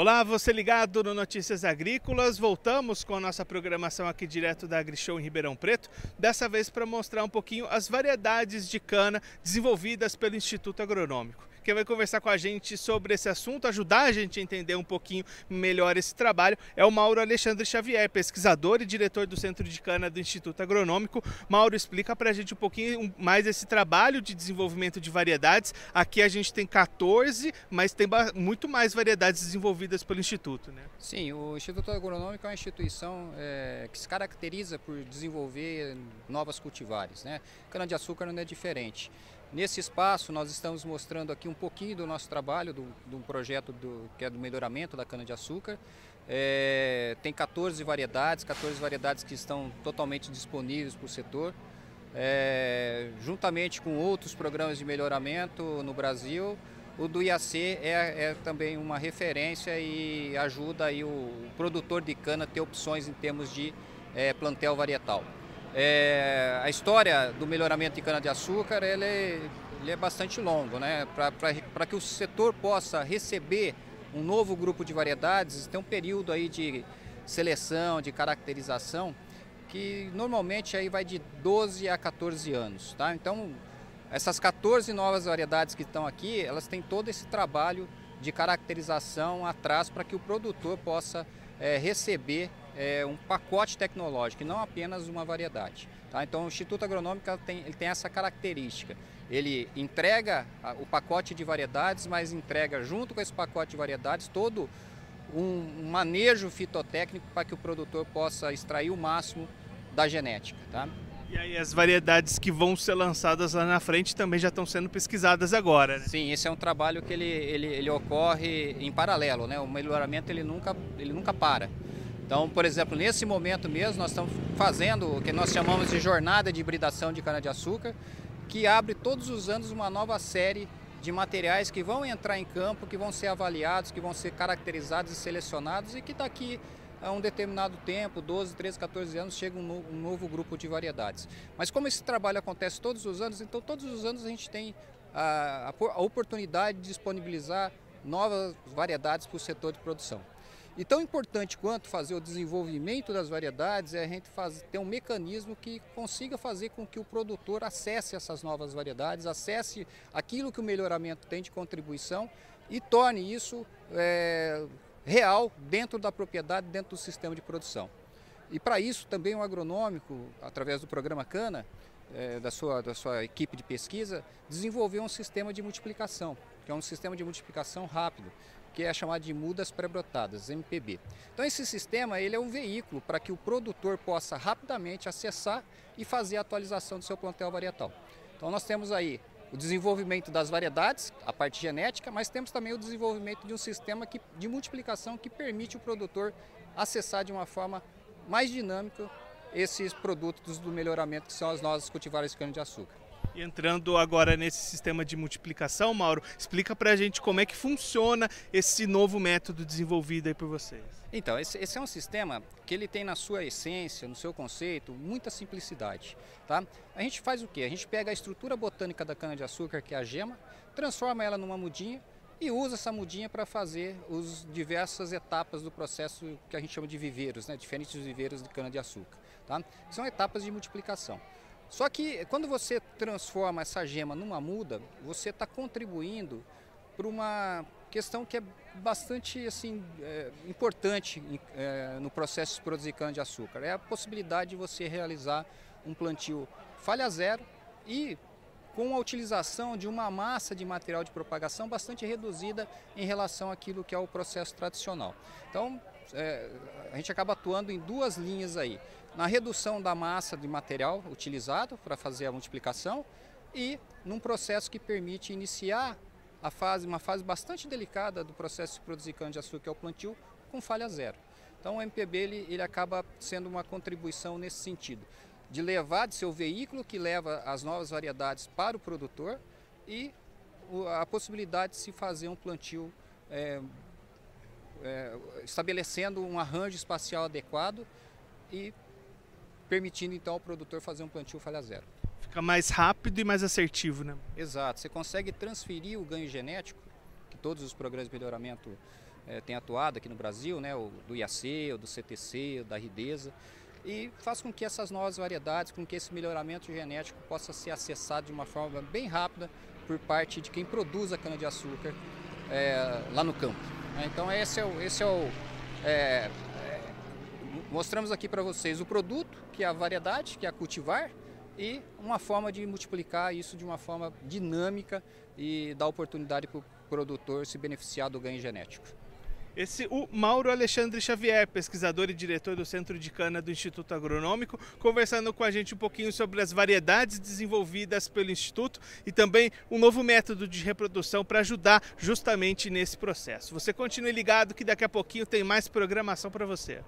Olá, você ligado no Notícias Agrícolas. Voltamos com a nossa programação aqui direto da AgriShow em Ribeirão Preto, dessa vez para mostrar um pouquinho as variedades de cana desenvolvidas pelo Instituto Agronômico. Quem vai conversar com a gente sobre esse assunto, ajudar a gente a entender um pouquinho melhor esse trabalho, é o Mauro Alexandre Xavier, pesquisador e diretor do Centro de Cana do Instituto Agronômico. Mauro, explica para a gente um pouquinho mais esse trabalho de desenvolvimento de variedades. Aqui a gente tem 14, mas tem muito mais variedades desenvolvidas pelo Instituto, né? Sim, o Instituto Agronômico é uma instituição é, que se caracteriza por desenvolver novas cultivares, né? Cana-de-açúcar não é diferente. Nesse espaço, nós estamos mostrando aqui um pouquinho do nosso trabalho, do, do projeto do, que é do melhoramento da cana-de-açúcar. É, tem 14 variedades, 14 variedades que estão totalmente disponíveis para o setor. É, juntamente com outros programas de melhoramento no Brasil, o do IAC é, é também uma referência e ajuda aí o, o, produtor de cana a ter opções em termos de é, plantel varietal. É, a história do melhoramento de cana-de-açúcar ele, é, ele é bastante longo, né? Para que o setor possa receber um novo grupo de variedades, tem um período aí de seleção, de caracterização, que normalmente aí vai de 12 a 14 anos, tá? Então, essas 14 novas variedades que estão aqui, elas têm todo esse trabalho de caracterização atrás para que o produtor possa é, receber é, um pacote tecnológico e não apenas uma variedade. Tá? Então o Instituto Agronômico tem, ele tem essa característica. Ele entrega o pacote de variedades, mas entrega junto com esse pacote de variedades todo um manejo fitotécnico para que o produtor possa extrair o máximo da genética. Tá? E aí as variedades que vão ser lançadas lá na frente também já estão sendo pesquisadas agora, né? Sim, esse é um trabalho que ele, ele, ele ocorre em paralelo, né? O melhoramento ele nunca, ele nunca para. Então, por exemplo, nesse momento mesmo, nós estamos fazendo o que nós chamamos de jornada de hibridação de cana-de-açúcar, que abre todos os anos uma nova série de materiais que vão entrar em campo, que vão ser avaliados, que vão ser caracterizados e selecionados e que daqui a um determinado tempo, 12, 13, 14 anos, chega um novo, um novo grupo de variedades. Mas como esse trabalho acontece todos os anos, então todos os anos a gente tem a, a, a oportunidade de disponibilizar novas variedades para o setor de produção. E tão importante quanto fazer o desenvolvimento das variedades é a gente ter um mecanismo que consiga fazer com que o produtor acesse essas novas variedades, acesse aquilo que o melhoramento tem de contribuição e torne isso é, real dentro da propriedade, dentro do sistema de produção. E para isso também o agronômico, através do programa Cana, é, da, sua, da sua equipe de pesquisa, desenvolveu um sistema de multiplicação, que é um sistema de multiplicação rápido, que é chamado de mudas pré-brotadas, MPB. Então esse sistema ele é um veículo para que o produtor possa rapidamente acessar e fazer a atualização do seu plantel varietal. Então nós temos aí o desenvolvimento das variedades, a parte genética, mas temos também o desenvolvimento de um sistema que, de multiplicação que permite o produtor acessar de uma forma mais dinâmica esses produtos do melhoramento que são as nossas cultivares de cana-de-açúcar. Entrando agora nesse sistema de multiplicação, Mauro, explica para a gente como é que funciona esse novo método desenvolvido aí por vocês. Então, esse, esse, é um sistema que ele tem na sua essência, no seu conceito, muita simplicidade. Tá? A gente faz o quê? A gente pega a estrutura botânica da cana-de-açúcar, que é a gema, transforma ela numa mudinha e usa essa mudinha para fazer as diversas etapas do processo que a gente chama de viveiros, né? diferentes viveiros de cana-de-açúcar. Tá? São etapas de multiplicação. Só que quando você transforma essa gema numa muda, você está contribuindo para uma questão que é bastante assim, é, importante é, no processo de produzir cana-de-açúcar. É a possibilidade de você realizar um plantio falha zero e com a utilização de uma massa de material de propagação bastante reduzida em relação àquilo que é o processo tradicional. Então, é, a gente acaba atuando em duas linhas aí na redução da massa de material utilizado para fazer a multiplicação e num processo que permite iniciar a fase, uma fase bastante delicada do processo de produzir cana-de-açúcar, que é o plantio, com falha zero. Então o MPB ele, ele acaba sendo uma contribuição nesse sentido, de levar, de ser o veículo que leva as novas variedades para o produtor e a possibilidade de se fazer um plantio é, é, estabelecendo um arranjo espacial adequado e permitindo então ao produtor fazer um plantio falha zero. Fica mais rápido e mais assertivo, né? Exato. Você consegue transferir o ganho genético, que todos os programas de melhoramento é, tem atuado aqui no Brasil, né, o do IAC, o do CTC, o da Ridesa, e faz com que essas novas variedades, com que esse melhoramento genético possa ser acessado de uma forma bem rápida por parte de quem produz a cana-de-açúcar é, lá no campo. Né. Então esse é o, esse é o é, é, mostramos aqui para vocês o produto, que é a variedade, que é a cultivar, e uma forma de multiplicar isso de uma forma dinâmica e dar oportunidade para o produtor se beneficiar do ganho genético. Esse o Mauro Alexandre Xavier, pesquisador e diretor do Centro de Cana do Instituto Agronômico, conversando com a gente um pouquinho sobre as variedades desenvolvidas pelo Instituto e também um novo método de reprodução para ajudar justamente nesse processo. Você continue ligado que daqui a pouquinho tem mais programação para você.